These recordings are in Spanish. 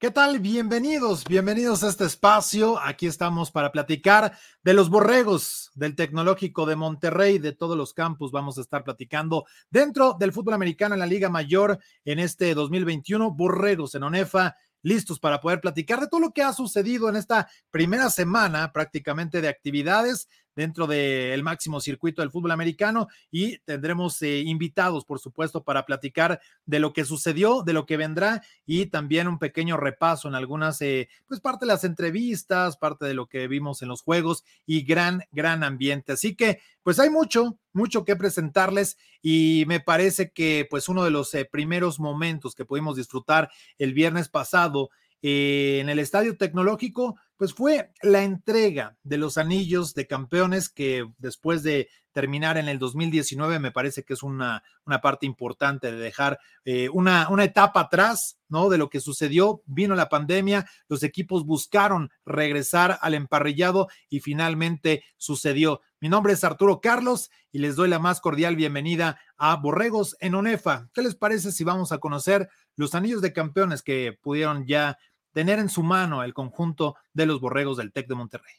¿Qué tal? Bienvenidos, bienvenidos a este espacio. Aquí estamos para platicar de los borregos del Tecnológico de Monterrey, de todos los campus. Vamos a estar platicando dentro del fútbol americano en la Liga Mayor en este 2021. Borregos en ONEFA, listos para poder platicar de todo lo que ha sucedido en esta primera semana prácticamente de actividades dentro del máximo circuito del fútbol americano y tendremos eh, invitados, por supuesto, para platicar de lo que sucedió, de lo que vendrá y también un pequeño repaso en algunas, eh, pues parte de las entrevistas, parte de lo que vimos en los juegos y gran, gran ambiente. Así que, pues hay mucho, mucho que presentarles y me parece que pues uno de los eh, primeros momentos que pudimos disfrutar el viernes pasado en el Estadio Tecnológico pues fue la entrega de los anillos de campeones que después de terminar en el 2019 me parece que es una, una parte importante de dejar eh, una, una etapa atrás, ¿no? De lo que sucedió, vino la pandemia, los equipos buscaron regresar al emparrillado y finalmente sucedió. Mi nombre es Arturo Carlos y les doy la más cordial bienvenida a Borregos en ONEFA. ¿Qué les parece si vamos a conocer los anillos de campeones que pudieron ya tener en su mano el conjunto de los borregos del TEC de Monterrey.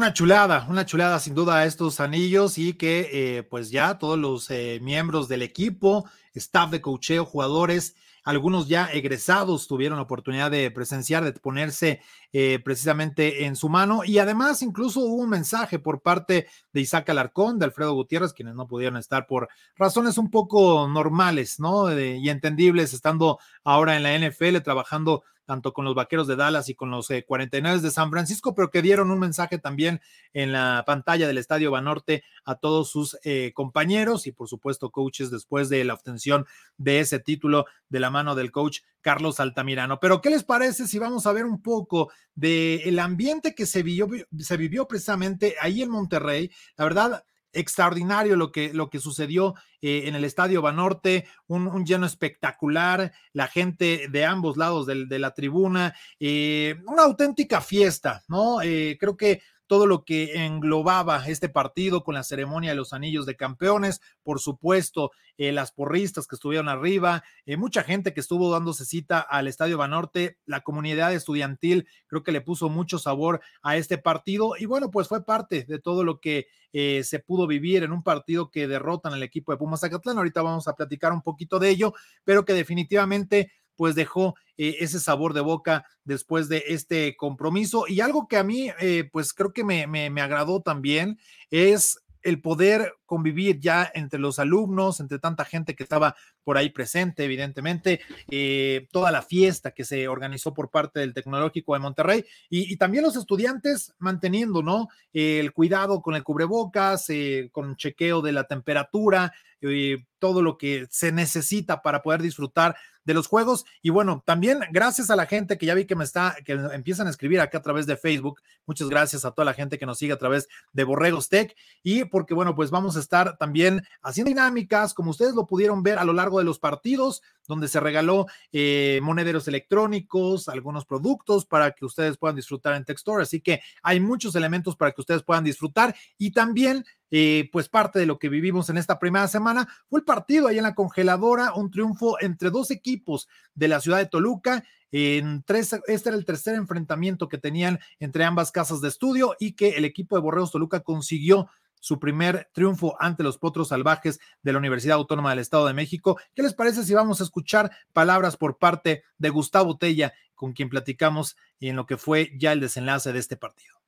Una chulada, una chulada sin duda estos anillos y que eh, pues ya todos los eh, miembros del equipo, staff de cocheo, jugadores, algunos ya egresados tuvieron la oportunidad de presenciar, de ponerse eh, precisamente en su mano y además incluso hubo un mensaje por parte de Isaac Alarcón, de Alfredo Gutiérrez, quienes no pudieron estar por razones un poco normales, ¿no? y entendibles, estando ahora en la NFL, trabajando tanto con los Vaqueros de Dallas y con los 49 eh, de San Francisco, pero que dieron un mensaje también en la pantalla del Estadio Banorte a todos sus eh, compañeros y por supuesto coaches después de la obtención de ese título de la mano del coach Carlos Altamirano. Pero ¿qué les parece si vamos a ver un poco del el ambiente que se vivió, se vivió precisamente ahí en Monterrey? La verdad, extraordinario lo que, lo que sucedió eh, en el Estadio Banorte, un, un, lleno espectacular, la gente de ambos lados de, de la tribuna, eh, una auténtica fiesta, ¿no? Eh, creo que todo lo que englobaba este partido con la ceremonia de los anillos de campeones, por supuesto, eh, las porristas que estuvieron arriba, eh, mucha gente que estuvo dándose cita al Estadio Banorte, la comunidad estudiantil creo que le puso mucho sabor a este partido y bueno, pues fue parte de todo lo que eh, se pudo vivir en un partido que derrotan al equipo de Pumas Zacatlán. Ahorita vamos a platicar un poquito de ello, pero que definitivamente pues dejó eh, ese sabor de boca después de este compromiso. Y algo que a mí, eh, pues creo que me, me, me agradó también es el poder convivir ya entre los alumnos, entre tanta gente que estaba por ahí presente, evidentemente, eh, toda la fiesta que se organizó por parte del Tecnológico de Monterrey y, también los estudiantes manteniendo, ¿no? el cuidado con el cubrebocas, eh, con chequeo de la temperatura, eh, todo lo que se necesita para poder disfrutar de los juegos. Y bueno, también gracias a la gente que ya vi que me está, que empiezan a escribir acá a través de Facebook. Muchas gracias a toda la gente que nos sigue a través de Borregos Tech. Y porque, bueno, pues vamos a estar también haciendo dinámicas, como ustedes lo pudieron ver a lo largo de los partidos, donde se regaló eh, monederos electrónicos, algunos productos para que ustedes puedan disfrutar en Textor. Así que hay muchos elementos para que ustedes puedan disfrutar. Y también eh, pues parte de lo que vivimos en esta primera semana fue el partido ahí en la congeladora, un triunfo entre dos equipos de la ciudad de Toluca. En tres, este era el tercer enfrentamiento que tenían entre ambas casas de estudio y que el equipo de Borreos Toluca consiguió su primer triunfo ante los potros salvajes de la Universidad Autónoma del Estado de México. ¿Qué les parece si vamos a escuchar palabras por parte de Gustavo Tella, con quien platicamos y en lo que fue ya el desenlace de este partido?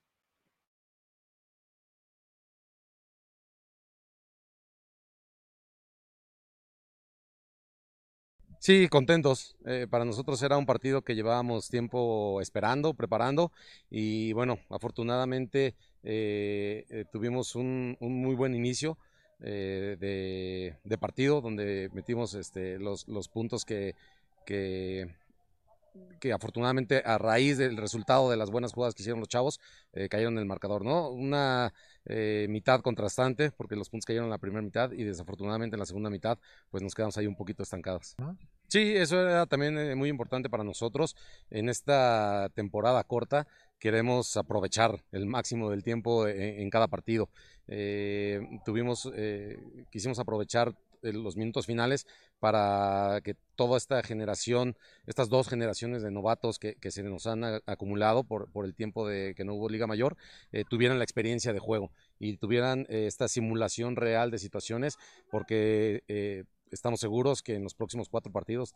Sí, contentos. Eh, para nosotros era un partido que llevábamos tiempo esperando, preparando y bueno, afortunadamente eh, eh, tuvimos un, muy buen inicio de, partido donde metimos este, los, puntos que, que, afortunadamente a raíz del resultado de las buenas jugadas que hicieron los chavos cayeron en el marcador, ¿no? Una mitad contrastante porque los puntos cayeron en la primera mitad y desafortunadamente en la segunda mitad pues nos quedamos ahí un poquito estancados. Sí, eso era también eh, muy importante para nosotros. En esta temporada corta queremos aprovechar el máximo del tiempo e, en, cada partido. Eh, tuvimos, eh, quisimos aprovechar los minutos finales para que toda esta generación, estas dos generaciones de novatos que, se nos han acumulado por, el tiempo de que no hubo Liga Mayor, tuvieran la experiencia de juego y tuvieran esta simulación real de situaciones, porque estamos seguros que en los próximos cuatro partidos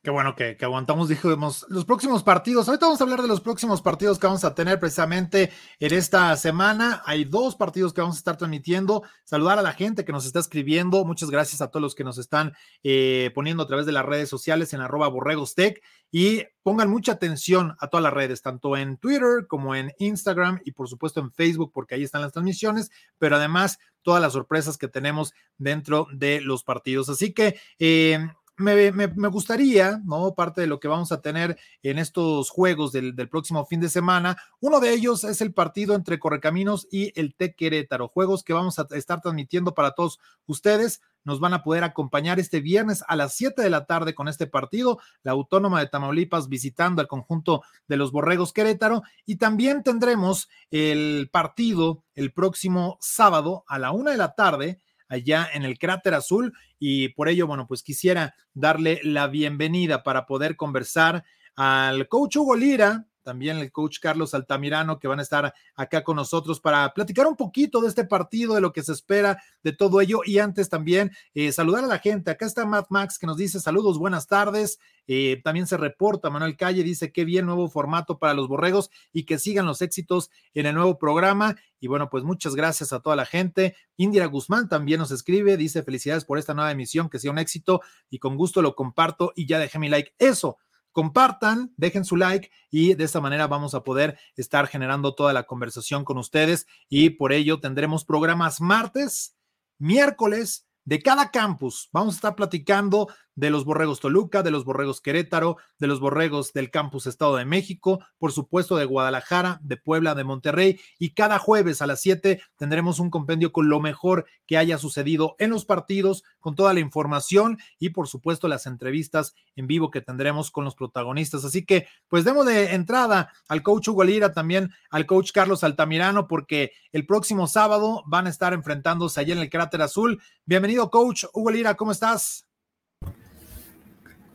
Qué bueno que, aguantamos, dijimos, los próximos partidos. Ahorita vamos a hablar de los próximos partidos que vamos a tener precisamente en esta semana. Hay dos partidos que vamos a estar transmitiendo. Saludar a la gente que nos está escribiendo. Muchas gracias a todos los que nos están eh, poniendo a través de las redes sociales en arroba borregostec. Y pongan mucha atención a todas las redes, tanto en Twitter como en Instagram y por supuesto en Facebook, porque ahí están las transmisiones, pero además todas las sorpresas que tenemos dentro de los partidos. Así que eh, me, gustaría, ¿no? Parte de lo que vamos a tener en estos juegos del, próximo fin de semana. Uno de ellos es el partido entre Correcaminos y el TEC Querétaro. Juegos que vamos a estar transmitiendo para todos ustedes. Nos van a poder acompañar este viernes a las 7 de la tarde con este partido. La Autónoma de Tamaulipas visitando al conjunto de los Borregos Querétaro. Y también tendremos el partido el próximo sábado a la una de la tarde allá en el cráter azul y por ello, bueno, pues quisiera darle la bienvenida para poder conversar al coach Hugo Lira, también el coach Carlos Altamirano, que van a estar acá con nosotros para platicar un poquito de este partido, de lo que se espera de todo ello. Y antes también eh, saludar a la gente. Acá está Matt Max que nos dice saludos, buenas tardes. Eh, también se reporta Manuel Calle, dice qué bien nuevo formato para los borregos y que sigan los éxitos en el nuevo programa. Y bueno, pues muchas gracias a toda la gente. Indira Guzmán también nos escribe, dice felicidades por esta nueva emisión, que sea un éxito y con gusto lo comparto y ya dejé mi like. Eso compartan, dejen su like y de esta manera vamos a poder estar generando toda la conversación con ustedes y por ello tendremos programas martes, miércoles de cada campus. Vamos a estar platicando de los Borregos Toluca, de los Borregos Querétaro, de los Borregos del Campus Estado de México, por supuesto de Guadalajara, de Puebla, de Monterrey. Y cada jueves a las 7 tendremos un compendio con lo mejor que haya sucedido en los partidos, con toda la información y por supuesto las entrevistas en vivo que tendremos con los protagonistas. Así que pues demos de entrada al coach Hugo Lira, también al coach Carlos Altamirano, porque el próximo sábado van a estar enfrentándose allá en el Cráter Azul. Bienvenido coach Hugo Lira, ¿cómo estás?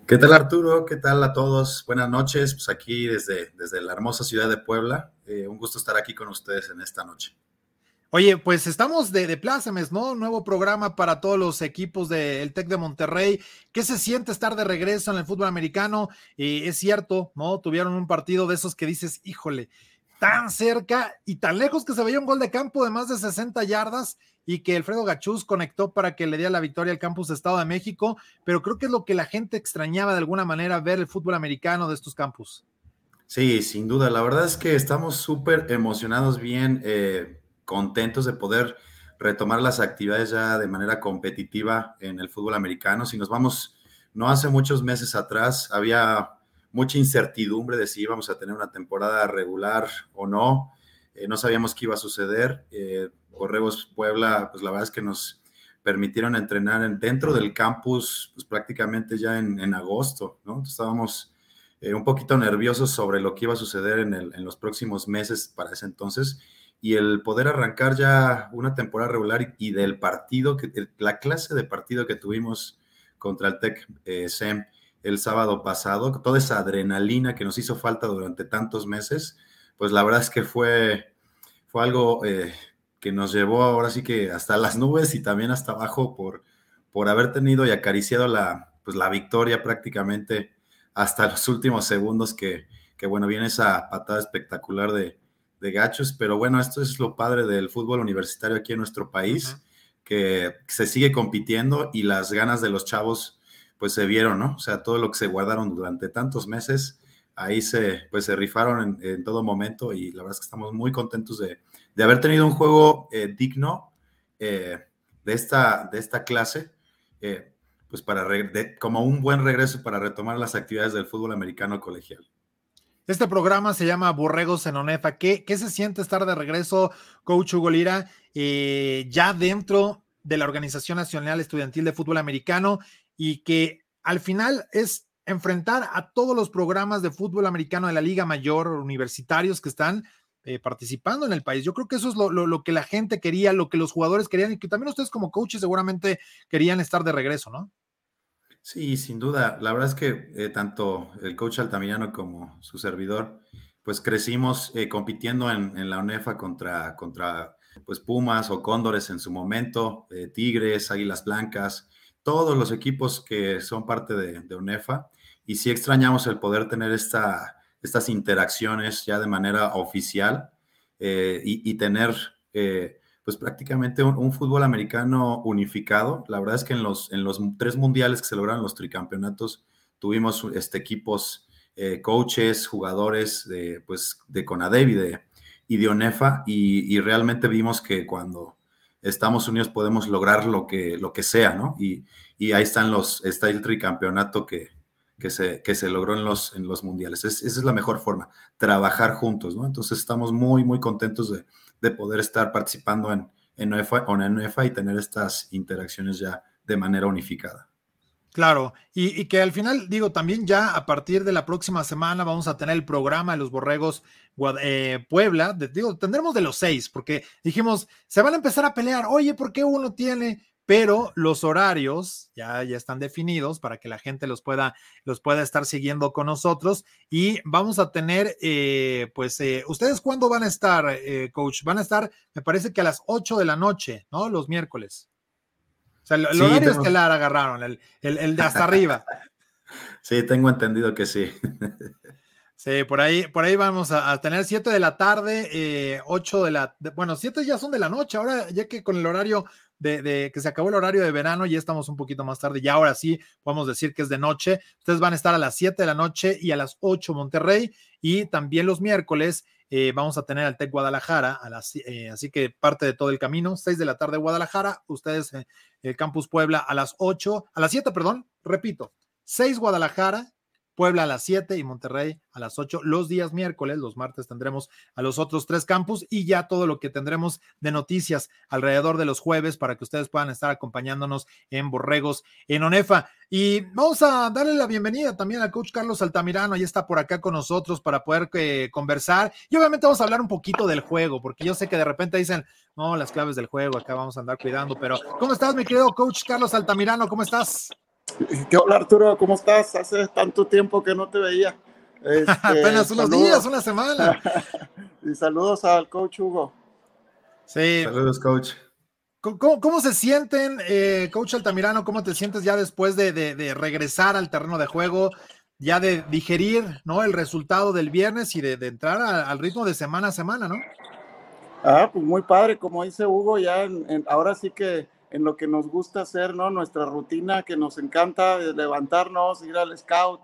¿Qué tal Arturo? ¿Qué tal a todos? Buenas noches, pues aquí desde, desde la hermosa ciudad de Puebla. Eh, un gusto estar aquí con ustedes en esta noche. Oye, pues estamos de, de plácemes, ¿no? Nuevo programa para todos los equipos del TEC de Monterrey. ¿Qué se siente estar de regreso en el fútbol americano? Eh, es cierto, ¿no? Tuvieron un partido de esos que dices, híjole, tan cerca y tan lejos que se veía un gol de campo de más de 60 yardas y que Alfredo Gachús conectó para que le diera la victoria al campus de Estado de México, pero creo que es lo que la gente extrañaba de alguna manera ver el fútbol americano de estos campus. Sí, sin duda. La verdad es que estamos súper emocionados, bien eh, contentos de poder retomar las actividades ya de manera competitiva en el fútbol americano. Si nos vamos, no hace muchos meses atrás, había mucha incertidumbre de si íbamos a tener una temporada regular o no. Eh, no sabíamos qué iba a suceder. Eh, Correos Puebla, pues la verdad es que nos permitieron entrenar dentro del campus, pues prácticamente ya en, agosto, ¿no? Estábamos eh, un poquito nerviosos sobre lo que iba a suceder en, los próximos meses para ese entonces y el poder arrancar ya una temporada regular y, del partido, que la clase de partido que tuvimos contra el Tech eh, SEM el sábado pasado, toda esa adrenalina que nos hizo falta durante tantos meses, pues la verdad es que fue, fue algo eh, que nos llevó ahora sí que hasta las nubes y también hasta abajo por, por haber tenido y acariciado la, pues la victoria prácticamente hasta los últimos segundos que, que bueno, viene esa patada espectacular de, de gachos, pero bueno, esto es lo padre del fútbol universitario aquí en nuestro país, que se sigue compitiendo y las ganas de los chavos pues se vieron, ¿no? O sea, todo lo que se guardaron durante tantos meses, ahí se, pues se rifaron en, todo momento y la verdad es que estamos muy contentos de, haber tenido un juego eh, digno eh, de, esta, de esta clase, eh, pues para, como un buen regreso para retomar las actividades del fútbol americano colegial. Este programa se llama Borregos en Onefa. ¿Qué, qué se siente estar de regreso, Coach Hugo Lira, ya dentro de la Organización Nacional Estudiantil de Fútbol Americano y que al final es enfrentar a todos los programas de fútbol americano de la Liga Mayor universitarios que están eh, participando en el país. Yo creo que eso es lo, que la gente quería, lo que los jugadores querían y que también ustedes como coaches seguramente querían estar de regreso, ¿no? Sí, sin duda. La verdad es que eh, tanto el coach Altamirano como su servidor, pues crecimos eh, compitiendo en, la UNEFA contra, contra pues Pumas o Cóndores en su momento, Tigres, Águilas Blancas, todos los equipos que son parte de, UNEFA y sí extrañamos el poder tener esta, estas interacciones ya de manera oficial eh, y, tener eh, pues prácticamente un, fútbol americano unificado. La verdad es que en los, en los tres mundiales que se lograron los tricampeonatos tuvimos este, equipos, eh, coaches, jugadores de, pues, de CONADEV y de, y de ONEFA y, y realmente vimos que cuando estamos unidos podemos lograr lo que, lo que sea, ¿no? Y, ahí están los, está el tricampeonato que, que, se, que se logró en los, en los mundiales. esa es la mejor forma, trabajar juntos, ¿no? Entonces estamos muy, muy contentos de, poder estar participando en, en, en y tener estas interacciones ya de manera unificada. Claro, y, que al final, digo, también ya a partir de la próxima semana vamos a tener el programa de los borregos eh, Puebla, digo, tendremos de los seis, porque dijimos, se van a empezar a pelear, oye, ¿por qué uno tiene? Pero los horarios ya, ya están definidos para que la gente los pueda, los pueda estar siguiendo con nosotros y vamos a tener, eh, pues, eh, ¿ustedes cuándo van a estar, coach? Van a estar, me parece que a las ocho de la noche, ¿no? Los miércoles. O sea, el, horario estelar agarraron, el, el, de hasta arriba. Sí, tengo entendido que sí. Sí, por ahí, por ahí vamos a, tener 7 de la tarde, eh, 8 de la, bueno, 7 ya son de la noche, ahora ya que con el horario de, de, que se acabó el horario de verano, ya estamos un poquito más tarde, ya ahora sí podemos decir que es de noche, ustedes van a estar a las 7 de la noche y a las 8 Monterrey, y también los miércoles eh, vamos a tener al TEC Guadalajara, a las, eh, así que parte de todo el camino, 6 de la tarde Guadalajara, ustedes eh, el Campus Puebla a las 8, a las 7, perdón, repito, 6 Guadalajara, Puebla a las 7 y Monterrey a las 8. Los días miércoles, los martes tendremos a los otros tres campus y ya todo lo que tendremos de noticias alrededor de los jueves para que ustedes puedan estar acompañándonos en Borregos, en Onefa. Y vamos a darle la bienvenida también al coach Carlos Altamirano, ya está por acá con nosotros para poder eh, conversar. Y obviamente vamos a hablar un poquito del juego, porque yo sé que de repente dicen, no, las claves del juego, acá vamos a andar cuidando, pero ¿cómo estás, mi querido coach Carlos Altamirano? ¿Cómo estás? ¿Qué hola Arturo? ¿Cómo estás? Hace tanto tiempo que no te veía. Este, Apenas unos días, una semana. y saludos al coach Hugo. Sí. Saludos, coach. ¿Cómo, se sienten, eh, coach Altamirano? ¿Cómo te sientes ya después de, regresar al terreno de juego? Ya de digerir ¿no? el resultado del viernes y de, entrar al ritmo de semana a semana, ¿no? Ah, pues muy padre, como dice Hugo, ya ahora sí que en lo que nos gusta hacer, ¿no? Nuestra rutina que nos encanta, levantarnos, ir al scout,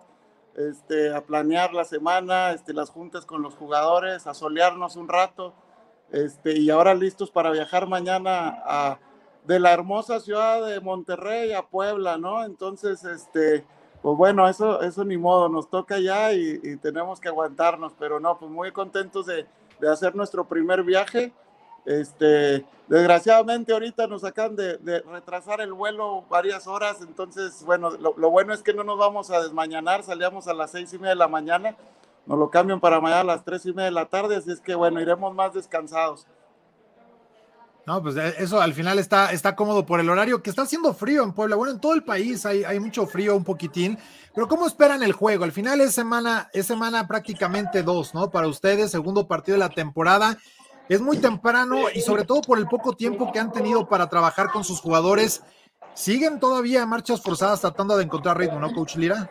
este, a planear la semana, este, las juntas con los jugadores, a solearnos un rato, este, y ahora listos para viajar mañana a, de la hermosa ciudad de Monterrey a Puebla, ¿no? Entonces, este, pues bueno, eso, eso ni modo, nos toca ya y, tenemos que aguantarnos, pero no, pues muy contentos de, de hacer nuestro primer viaje este, desgraciadamente ahorita nos acaban de, retrasar el vuelo varias horas, entonces, bueno, lo, bueno es que no nos vamos a desmañanar, salíamos a las seis y media de la mañana, nos lo cambian para mañana a las tres y media de la tarde, así es que, bueno, iremos más descansados. No, pues eh, eso al final está, está cómodo por el horario, que está haciendo frío en Puebla. Bueno, en todo el país hay, hay mucho frío, un poquitín. Pero ¿cómo esperan el juego? Al final es semana, es semana prácticamente dos, ¿no? Para ustedes, segundo partido de la temporada es muy temprano y sobre todo por el poco tiempo que han tenido para trabajar con sus jugadores. Siguen todavía marchas forzadas tratando de encontrar ritmo, ¿no, Coach Lira?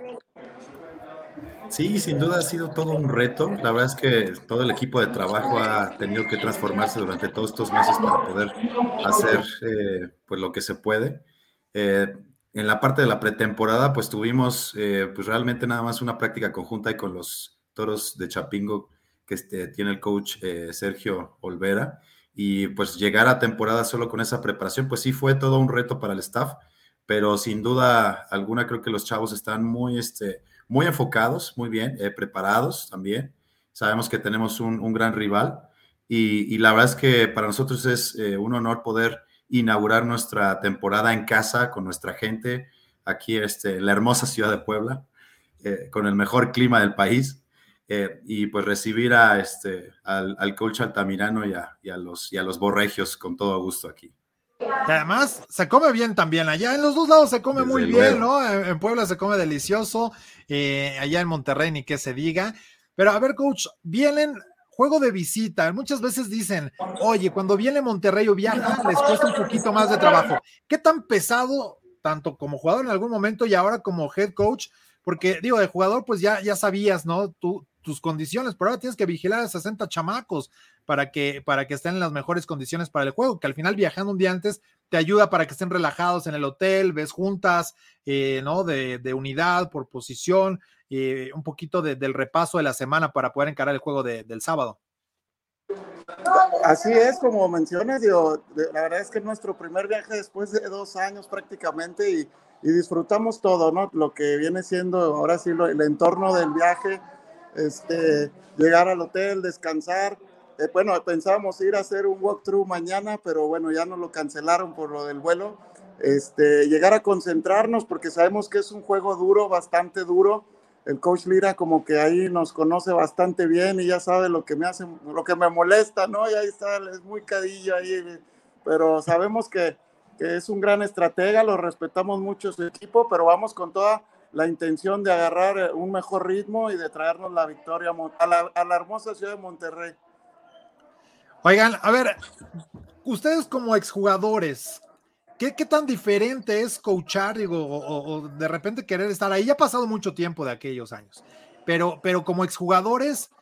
Sí, sin duda ha sido todo un reto. La verdad es que todo el equipo de trabajo ha tenido que transformarse durante todos estos meses para poder hacer eh, pues lo que se puede. Eh, en la parte de la pretemporada, pues tuvimos eh, pues realmente nada más una práctica conjunta y con los toros de Chapingo que este, tiene el coach Sergio Olvera. Y pues llegar a temporada solo con esa preparación, pues sí fue todo un reto para el staff, pero sin duda alguna creo que los chavos están muy, este, muy enfocados, muy bien, eh, preparados también. Sabemos que tenemos un, gran rival y, la verdad es que para nosotros es eh, un honor poder inaugurar nuestra temporada en casa con nuestra gente aquí este, en la hermosa ciudad de Puebla, eh, con el mejor clima del país. Y pues recibir a este, al, coach Altamirano y a, y a, los, y a los borregios con todo gusto aquí. además se come bien también allá, en los dos lados se come muy bien, ¿no? en, Puebla se come delicioso eh, allá en Monterrey, ni que se diga. Pero a ver, coach, vienen juego de visita. Muchas veces dicen, oye, cuando viene Monterrey o viaja, les cuesta un poquito más de trabajo. ¿Qué tan pesado, tanto como jugador en algún momento y ahora como head coach? Porque digo, de jugador, pues ya, ya sabías, ¿no? Tú, tus condiciones, pero ahora tienes que vigilar a 60 chamacos para que, para que estén en las mejores condiciones para el juego, que al final viajando un día antes te ayuda para que estén relajados en el hotel, ves juntas, eh, ¿no? De, unidad por posición, eh, un poquito del repaso de la semana para poder encarar el juego del sábado. Así es, como mencionas, digo, la verdad es que nuestro primer viaje después de dos años prácticamente y, disfrutamos todo, ¿no? Lo que viene siendo ahora sí el entorno del viaje, este, llegar al hotel, descansar, eh, bueno, pensábamos ir a hacer un walkthrough mañana, pero bueno, ya nos lo cancelaron por lo del vuelo. Este, llegar a concentrarnos porque sabemos que es un juego duro, bastante duro. El coach Lira como que ahí nos conoce bastante bien y ya sabe lo que me hace, lo que me molesta, ¿no? Y ahí está, es muy cadillo ahí, pero sabemos que, que es un gran estratega, lo respetamos mucho su equipo, pero vamos con toda la intención de agarrar eh, un mejor ritmo y de traernos la victoria a la, a la hermosa ciudad de Monterrey. Oigan, a ver, ustedes como exjugadores, ¿qué, qué tan diferente es coachar, digo, o, de repente querer estar ahí? Ya ha pasado mucho tiempo de aquellos años, pero, pero como exjugadores,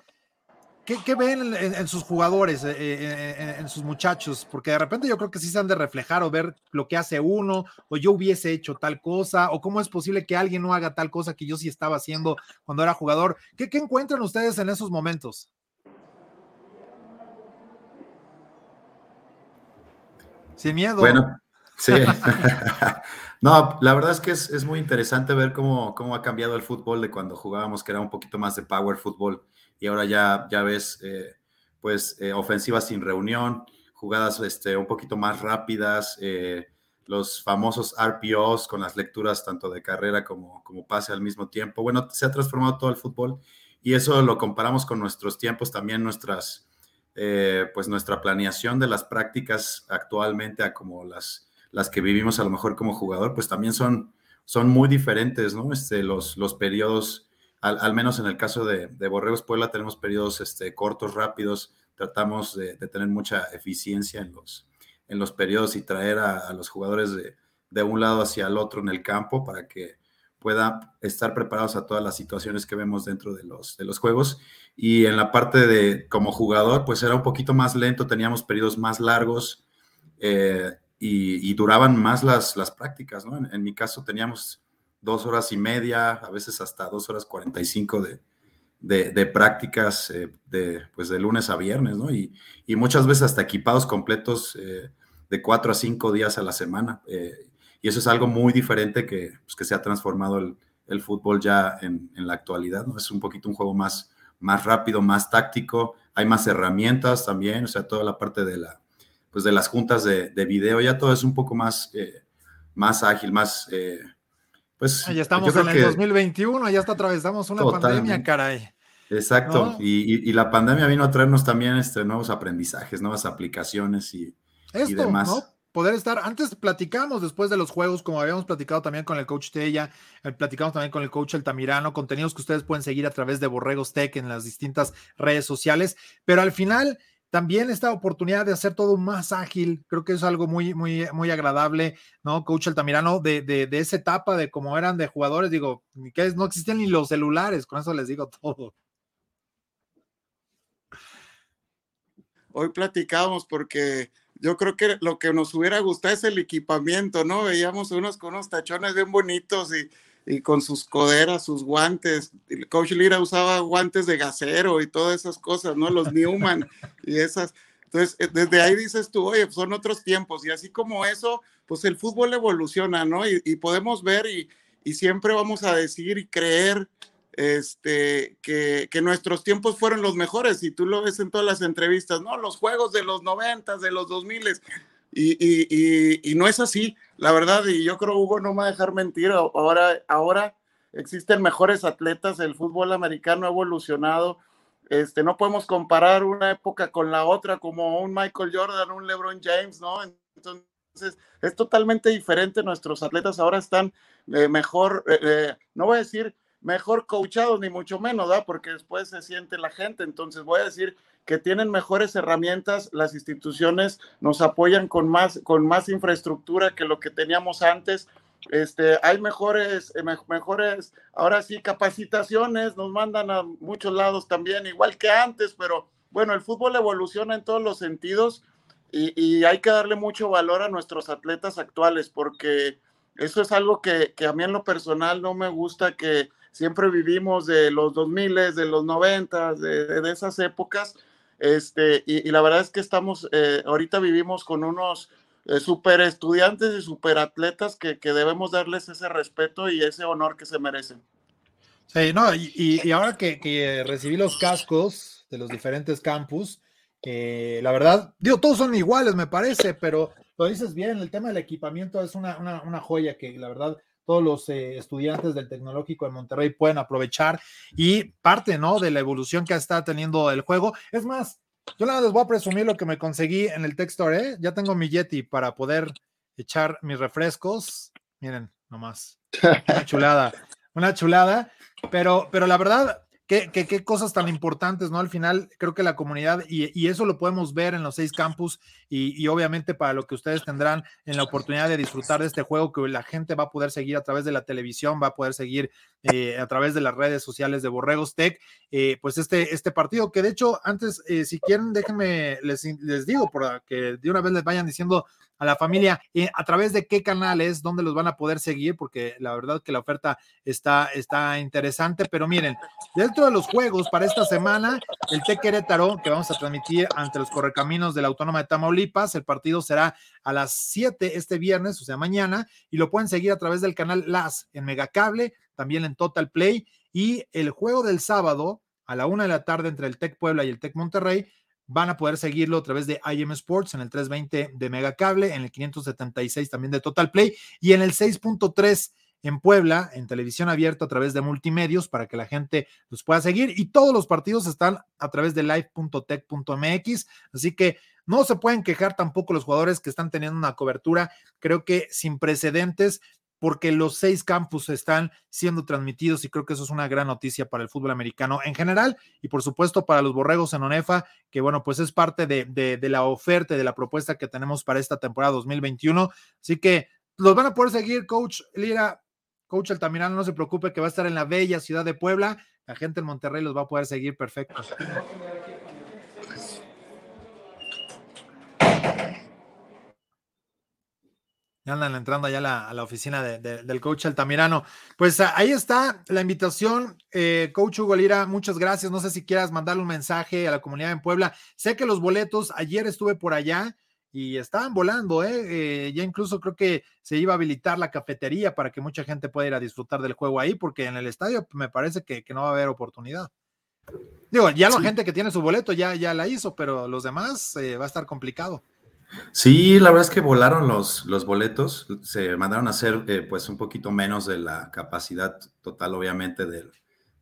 ¿qué, qué ven en, sus jugadores, eh, eh, en, sus muchachos? Porque de repente yo creo que sí se han de reflejar o ver lo que hace uno, o yo hubiese hecho tal cosa, o cómo es posible que alguien no haga tal cosa que yo sí estaba haciendo cuando era jugador. ¿Qué, qué encuentran ustedes en esos momentos? Sin miedo. Bueno, sí. no, la verdad es que es, muy interesante ver cómo, cómo, ha cambiado el fútbol de cuando jugábamos, que era un poquito más de power fútbol, y ahora ya, ya ves, eh, pues, eh, ofensivas sin reunión, jugadas este, un poquito más rápidas, eh, los famosos RPOs con las lecturas tanto de carrera como, como pase al mismo tiempo. Bueno, se ha transformado todo el fútbol y eso lo comparamos con nuestros tiempos, también nuestras pues nuestra planeación de las prácticas actualmente como las, las que vivimos a lo mejor como jugador, pues también son, son muy diferentes, ¿no? Este, los, los periodos, al, menos en el caso de, de Borregos Puebla, tenemos periodos este, cortos, rápidos, tratamos de, tener mucha eficiencia en los, en los periodos y traer a, los jugadores de, un lado hacia el otro en el campo para que pueda estar preparados a todas las situaciones que vemos dentro de los, de los juegos. Y en la parte de como jugador, pues era un poquito más lento, teníamos periodos más largos eh, y, duraban más las, las prácticas. En, mi caso teníamos dos horas y media, a veces hasta dos horas cuarenta y cinco de, de, prácticas eh, de, pues de lunes a viernes, ¿no? Y, y muchas veces hasta equipados completos eh, de cuatro a cinco días a la semana. Y eso es algo muy diferente que, pues, que se ha transformado el, el fútbol ya en, en, la actualidad, ¿no? Es un poquito un juego más, más rápido, más táctico, hay más herramientas también, o sea, toda la parte de, la, pues de las juntas de, de video, ya todo es un poco más, eh, más ágil, más... Pues, ah, ya estamos en el 2021, ya hasta atravesamos una pandemia, caray. Exacto, y, y, la pandemia vino a traernos también este, nuevos aprendizajes, nuevas aplicaciones y, y demás. ¿no? poder estar, antes platicamos después de los juegos, como habíamos platicado también con el coach Tella, eh, platicamos también con el coach Altamirano, contenidos que ustedes pueden seguir a través de Borregos Tech en las distintas redes sociales, pero al final también esta oportunidad de hacer todo más ágil, creo que es algo muy, muy, muy agradable, ¿no? Coach Altamirano, de, de, de esa etapa de cómo eran de jugadores, digo, no existían ni los celulares, con eso les digo todo. Hoy platicamos porque yo creo que lo que nos hubiera gustado es el equipamiento, ¿no? Veíamos unos con unos tachones bien bonitos y, y con sus coderas, sus guantes. El coach Lira usaba guantes de gasero y todas esas cosas, ¿no? Los Newman y esas. Entonces, eh, desde ahí dices tú, oye, son otros tiempos. Y así como eso, pues el fútbol evoluciona, ¿no? Y, y podemos ver y, y, siempre vamos a decir y creer este, que, que, nuestros tiempos fueron los mejores. Y tú lo ves en todas las entrevistas, ¿no? Los juegos de los noventas, de los dos miles. Y, y, y, no es así, la verdad, y yo creo Hugo no me va a dejar mentir, ahora, ahora existen mejores atletas, el fútbol americano ha evolucionado, este, no podemos comparar una época con la otra como un Michael Jordan, un LeBron James, ¿no? Entonces, es totalmente diferente, nuestros atletas ahora están eh, mejor, eh, eh, no voy a decir mejor coachados, ni mucho menos, ¿verdad? Porque después se siente la gente, entonces voy a decir que tienen mejores herramientas, las instituciones nos apoyan con más, con más infraestructura que lo que teníamos antes. Este, hay mejores, eh, mejores, ahora sí, capacitaciones, nos mandan a muchos lados también, igual que antes, pero bueno, el fútbol evoluciona en todos los sentidos y, hay que darle mucho valor a nuestros atletas actuales porque eso es algo que, que, a mí en lo personal no me gusta que siempre vivimos de los 2000, de los 90, de, de esas épocas este, y, y, la verdad es que estamos, eh, ahorita vivimos con unos eh, super estudiantes y super atletas que, que, debemos darles ese respeto y ese honor que se merecen. Sí, no, y, y ahora que, que, recibí los cascos de los diferentes campus, eh, la verdad, digo, todos son iguales, me parece, pero lo dices bien, el tema del equipamiento es una, una, una joya que la verdad todos los eh, estudiantes del Tecnológico de Monterrey pueden aprovechar y parte, ¿no? De la evolución que está teniendo el juego. Es más, yo nada les voy a presumir lo que me conseguí en el Textore, ¿eh? Ya tengo mi Yeti para poder echar mis refrescos. Miren, nomás. Una chulada, una chulada. Pero, pero la verdad, Qué, cosas tan importantes, ¿no? Al final, creo que la comunidad, y, eso lo podemos ver en los seis campus, y, y, obviamente para lo que ustedes tendrán en la oportunidad de disfrutar de este juego, que la gente va a poder seguir a través de la televisión, va a poder seguir eh, a través de las redes sociales de Borregos Tech, eh, pues este, este partido, que de hecho, antes, eh, si quieren, déjenme, les, les digo, para que de una vez les vayan diciendo a la familia eh, a través de qué canales, dónde los van a poder seguir, porque la verdad que la oferta está, está interesante. Pero miren, dentro de los juegos para esta semana, el T Querétaro, que vamos a transmitir ante los correcaminos de la Autónoma de Tamaulipas, el partido será a las 7 este viernes, o sea, mañana, y lo pueden seguir a través del canal LAS en Megacable, también en Total Play, y el juego del sábado a la una de la tarde entre el Tec Puebla y el Tec Monterrey van a poder seguirlo a través de IM Sports en el 320 de Megacable, en el 576 también de Total Play y en el 6.3 en Puebla, en televisión abierta a través de multimedios para que la gente los pueda seguir. Y todos los partidos están a través de live.tech.mx, así que no se pueden quejar tampoco los jugadores que están teniendo una cobertura, creo que sin precedentes, porque los seis campus están siendo transmitidos y creo que eso es una gran noticia para el fútbol americano en general y por supuesto para los borregos en ONEFA, que bueno, pues es parte de, de, de la oferta, de la propuesta que tenemos para esta temporada 2021. Así que los van a poder seguir, coach Lira, coach Altamirano, no se preocupe que va a estar en la bella ciudad de Puebla. La gente en Monterrey los va a poder seguir perfecto. Ya andan entrando allá a la, a la oficina de, de, del coach Altamirano. Pues ahí está la invitación. Eh, coach Hugo Lira, muchas gracias. No sé si quieras mandarle un mensaje a la comunidad en Puebla. Sé que los boletos, ayer estuve por allá y estaban volando, ¿eh? ¿eh? ya incluso creo que se iba a habilitar la cafetería para que mucha gente pueda ir a disfrutar del juego ahí, porque en el estadio me parece que, que no va a haber oportunidad. Digo, ya la gente que tiene su boleto ya, ya la hizo, pero los demás eh, va a estar complicado. Sí, la verdad es que volaron los, los boletos, se mandaron a hacer eh, pues un poquito menos de la capacidad total, obviamente, del,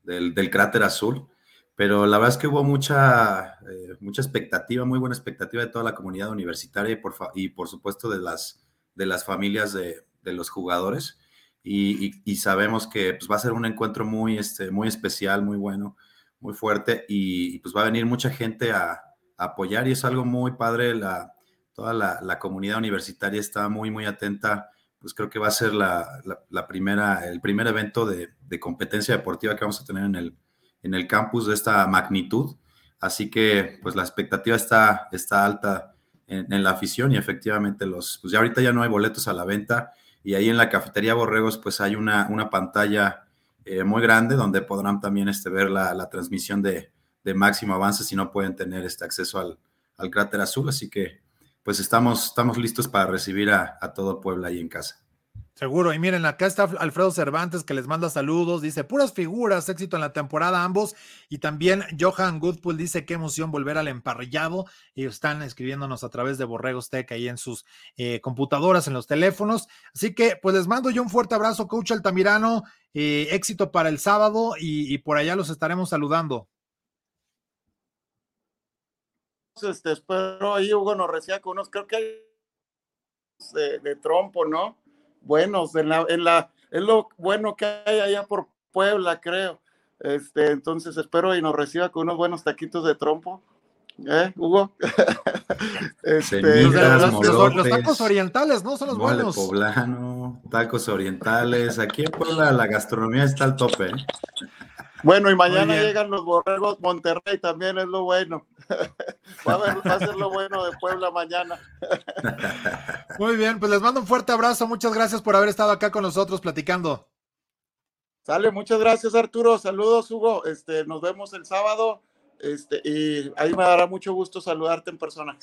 del, cráter azul, pero la verdad es que hubo mucha, eh, mucha expectativa, muy buena expectativa de toda la comunidad universitaria y por, y por supuesto de las, de las familias de, de los jugadores. Y, sabemos que pues, va a ser un encuentro muy, este, muy especial, muy bueno, muy fuerte y, pues va a venir mucha gente a, apoyar y es algo muy padre. La, toda la, comunidad universitaria está muy, muy atenta. Pues creo que va a ser la, primera, el primer evento de, competencia deportiva que vamos a tener en el, en el campus de esta magnitud. Así que pues la expectativa está, está alta en, la afición y efectivamente los, pues ya ahorita ya no hay boletos a la venta y ahí en la cafetería Borregos pues hay una, una pantalla eh, muy grande donde podrán también este, ver la, transmisión de, máximo avance si no pueden tener este acceso al, al cráter azul. Así que pues estamos, estamos listos para recibir a, a todo Puebla ahí en casa. Seguro, y miren, acá está Alfredo Cervantes que les manda saludos, dice puras figuras, éxito en la temporada ambos, y también Johan Goodpool dice qué emoción volver al emparrillado, y están escribiéndonos a través de Borregos Tech ahí en sus eh, computadoras, en los teléfonos, así que pues les mando yo un fuerte abrazo, coach Altamirano, eh, éxito para el sábado, y, por allá los estaremos saludando. Este, espero ahí Hugo nos decía con unos, creo que hay de, de trompo, ¿no? buenos en la, en la, es lo bueno que hay allá por Puebla, creo. Este, entonces espero y nos reciba con unos buenos taquitos de trompo. ¿Eh, Hugo? este, los, tacos orientales, ¿no? Son los buenos. poblano, tacos orientales. Aquí en Puebla la gastronomía está al tope. ¿eh? Bueno, y mañana llegan los borregos Monterrey, también es lo bueno. va, a ser lo bueno de Puebla mañana. Muy bien, pues les mando un fuerte abrazo. Muchas gracias por haber estado acá con nosotros platicando. Sale, muchas gracias Arturo. Saludos, Hugo. Este, nos vemos el sábado. Este, y ahí me dará mucho gusto saludarte en persona.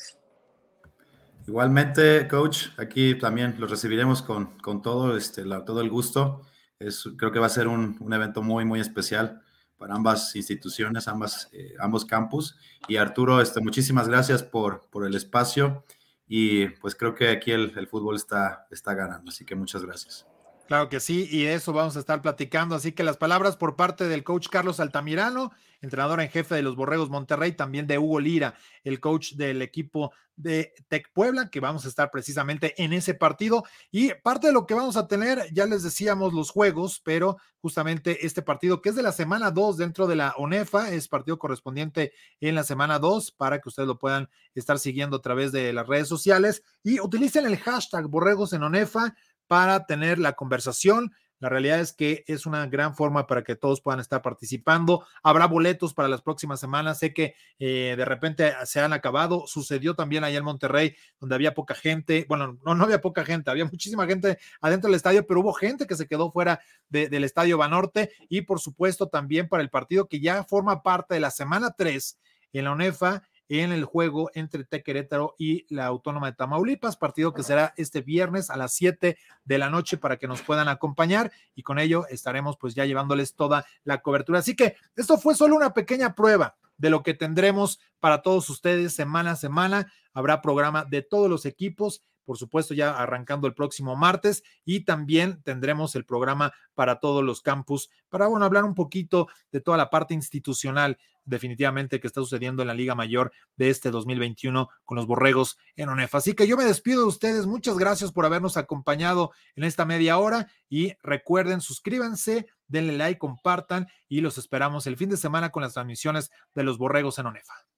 Igualmente, coach, aquí también los recibiremos con, con todo, este, todo el gusto. Es, creo que va a ser un, un evento muy, muy especial para ambas instituciones, ambas, eh, ambos campus. Y Arturo, este, muchísimas gracias por, por el espacio y pues creo que aquí el, fútbol está, está ganando, así que muchas gracias. Claro que sí, y eso vamos a estar platicando. Así que las palabras por parte del coach Carlos Altamirano, entrenador en jefe de los Borregos Monterrey, también de Hugo Lira, el coach del equipo de Tec Puebla, que vamos a estar precisamente en ese partido. Y parte de lo que vamos a tener, ya les decíamos los juegos, pero justamente este partido que es de la semana 2 dentro de la ONEFA, es partido correspondiente en la semana 2 para que ustedes lo puedan estar siguiendo a través de las redes sociales y utilicen el hashtag Borregos en ONEFA para tener la conversación. La realidad es que es una gran forma para que todos puedan estar participando. Habrá boletos para las próximas semanas. Sé que eh, de repente se han acabado. Sucedió también allá en Monterrey, donde había poca gente. Bueno, no, no había poca gente, había muchísima gente adentro del estadio, pero hubo gente que se quedó fuera del estadio Banorte. Y por supuesto también para el partido que ya forma parte de la semana 3 en la UNEFA en el juego entre Tequerétaro y la Autónoma de Tamaulipas, partido que será este viernes a las 7 de la noche para que nos puedan acompañar y con ello estaremos pues ya llevándoles toda la cobertura. Así que esto fue solo una pequeña prueba de lo que tendremos para todos ustedes semana a semana. Habrá programa de todos los equipos por supuesto, ya arrancando el próximo martes y también tendremos el programa para todos los campus para, bueno, hablar un poquito de toda la parte institucional definitivamente que está sucediendo en la Liga Mayor de este 2021 con los Borregos en ONEF. Así que yo me despido de ustedes. Muchas gracias por habernos acompañado en esta media hora y recuerden, suscríbanse, denle like, compartan y los esperamos el fin de semana con las transmisiones de los Borregos en ONEFA.